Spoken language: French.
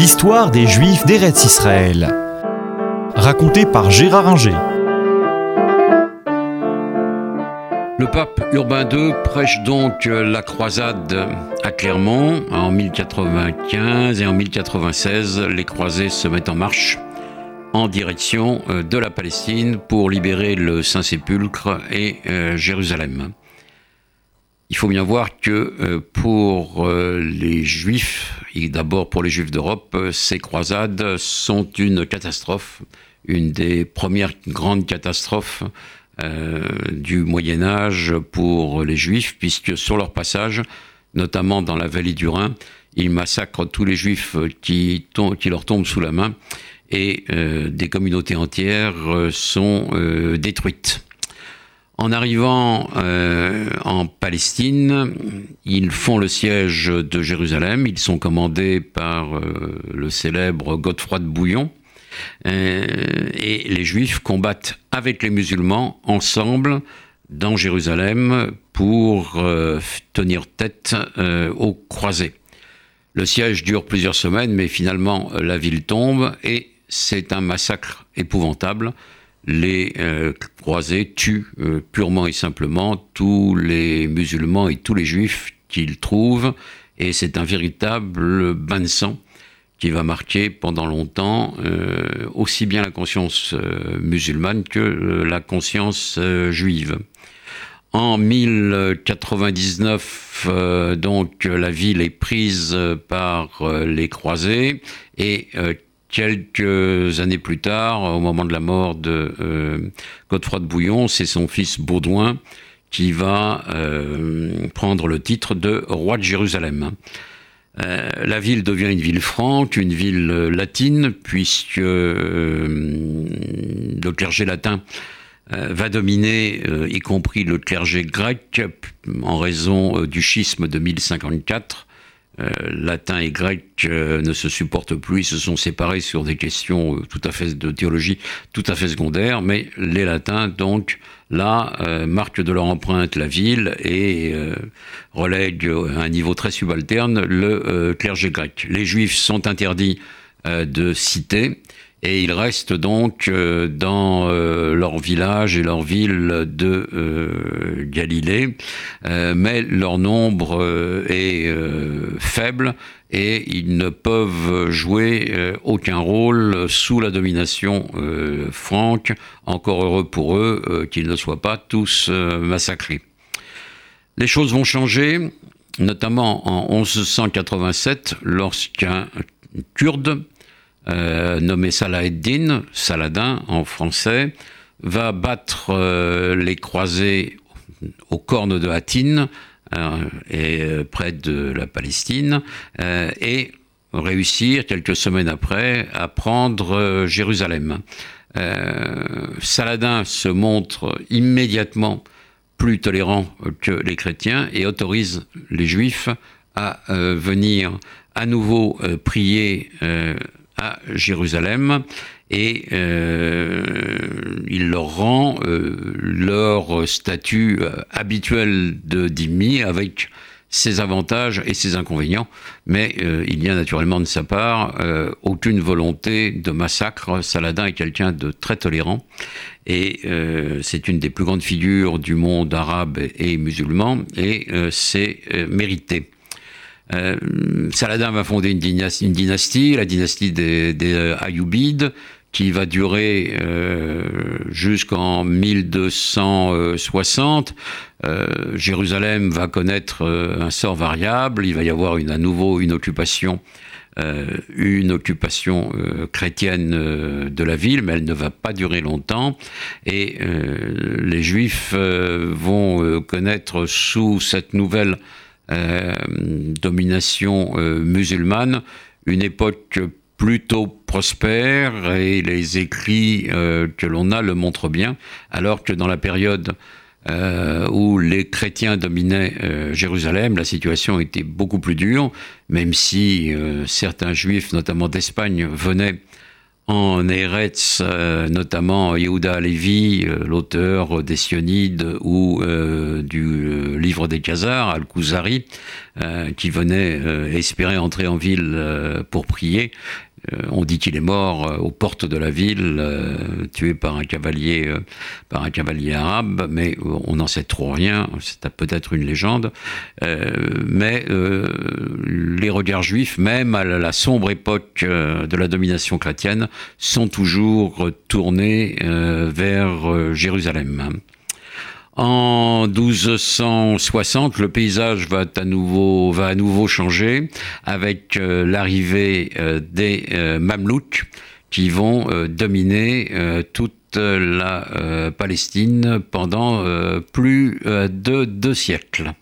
L'histoire des Juifs d'Eretz Israël. Racontée par Gérard Inger. Le pape Urbain II prêche donc la croisade à Clermont en 1095 et en 1096. Les croisés se mettent en marche en direction euh, de la Palestine pour libérer le Saint-Sépulcre et euh, Jérusalem. Il faut bien voir que euh, pour les Juifs, d'abord pour les Juifs d'Europe, ces croisades sont une catastrophe, une des premières grandes catastrophes du Moyen Âge pour les Juifs, puisque sur leur passage, notamment dans la vallée du Rhin, ils massacrent tous les Juifs qui, qui leur tombent sous la main et euh, des communautés entières euh, sont euh, détruites. En arrivant en Palestine, ils font le siège de Jérusalem. Ils sont commandés par le célèbre Godefroy de Bouillon. et les Juifs combattent avec les musulmans ensemble dans Jérusalem pour tenir tête aux croisés. Le siège dure plusieurs semaines, mais finalement la ville tombe et c'est un massacre épouvantable. Les euh, croisés tuent euh, purement et simplement tous les musulmans et tous les juifs qu'ils trouvent, et c'est un véritable bain de sang qui va marquer pendant longtemps euh, aussi bien la conscience musulmane que la conscience juive. En 1099, donc, la ville est prise par les croisés et Quelques années plus tard, au moment de la mort de euh, de Bouillon, c'est son fils Baudouin qui va euh, prendre le titre de roi de Jérusalem. Euh, la ville devient une ville franque, une ville latine, puisque le clergé latin va dominer, y compris le clergé grec, en raison du schisme de 1054 euh, latin et grec euh, ne se supportent plus, ils se sont séparés sur des questions euh, tout à fait de théologie tout à fait secondaires, mais les latins donc là marquent de leur empreinte la ville et relèguent à un niveau très subalterne le clergé grec. Les juifs sont interdits de citer et ils restent donc euh, dans euh, leur village et leur ville de euh, Galilée, mais leur nombre est faible et ils ne peuvent jouer aucun rôle sous la domination franque, encore heureux pour eux qu'ils ne soient pas tous massacrés. Les choses vont changer, notamment en 1187, lorsqu'un Kurde euh, nommé Saladin, Saladin en français, va battre euh, les croisés aux cornes de Hattin, euh, et près de la Palestine, et réussir quelques semaines après à prendre Jérusalem. Saladin se montre immédiatement plus tolérant que les chrétiens et autorise les juifs à venir à nouveau prier Jérusalem et euh, il leur rend euh, leur statut euh, habituel de dhimmi avec ses avantages et ses inconvénients, mais il n'y a naturellement de sa part aucune volonté de massacre. Saladin est quelqu'un de très tolérant et c'est une des plus grandes figures du monde arabe et musulman et c'est mérité. Euh, Saladin va fonder une dynastie, la dynastie des, des Ayyubides, qui va durer euh, jusqu'en 1260. Euh, Jérusalem va connaître un sort variable. Il va y avoir à nouveau une occupation, une occupation chrétienne de la ville, mais elle ne va pas durer longtemps. Et les Juifs vont connaître sous cette nouvelle euh, domination euh, musulmane, une époque plutôt prospère et les écrits euh, que l'on a le montrent bien, alors que dans la période où les chrétiens dominaient Jérusalem, la situation était beaucoup plus dure, même si certains juifs, notamment d'Espagne, venaient en Eretz, euh, notamment Yehuda Alevi, euh, l'auteur des Sionides ou euh, du livre des Khazars, Al-Khuzari, qui venaient espérer entrer en ville pour prier. On dit qu'il est mort aux portes de la ville, tué par un cavalier, par un cavalier arabe, mais on n'en sait trop rien. C'est peut-être une légende. mais les regards juifs, même à la sombre époque de la domination chrétienne, sont toujours tournés vers Jérusalem. En 1260, le paysage va à nouveau, va à nouveau changer avec euh, l'arrivée euh, des euh, Mamelouks qui vont dominer toute la Palestine pendant plus de deux siècles.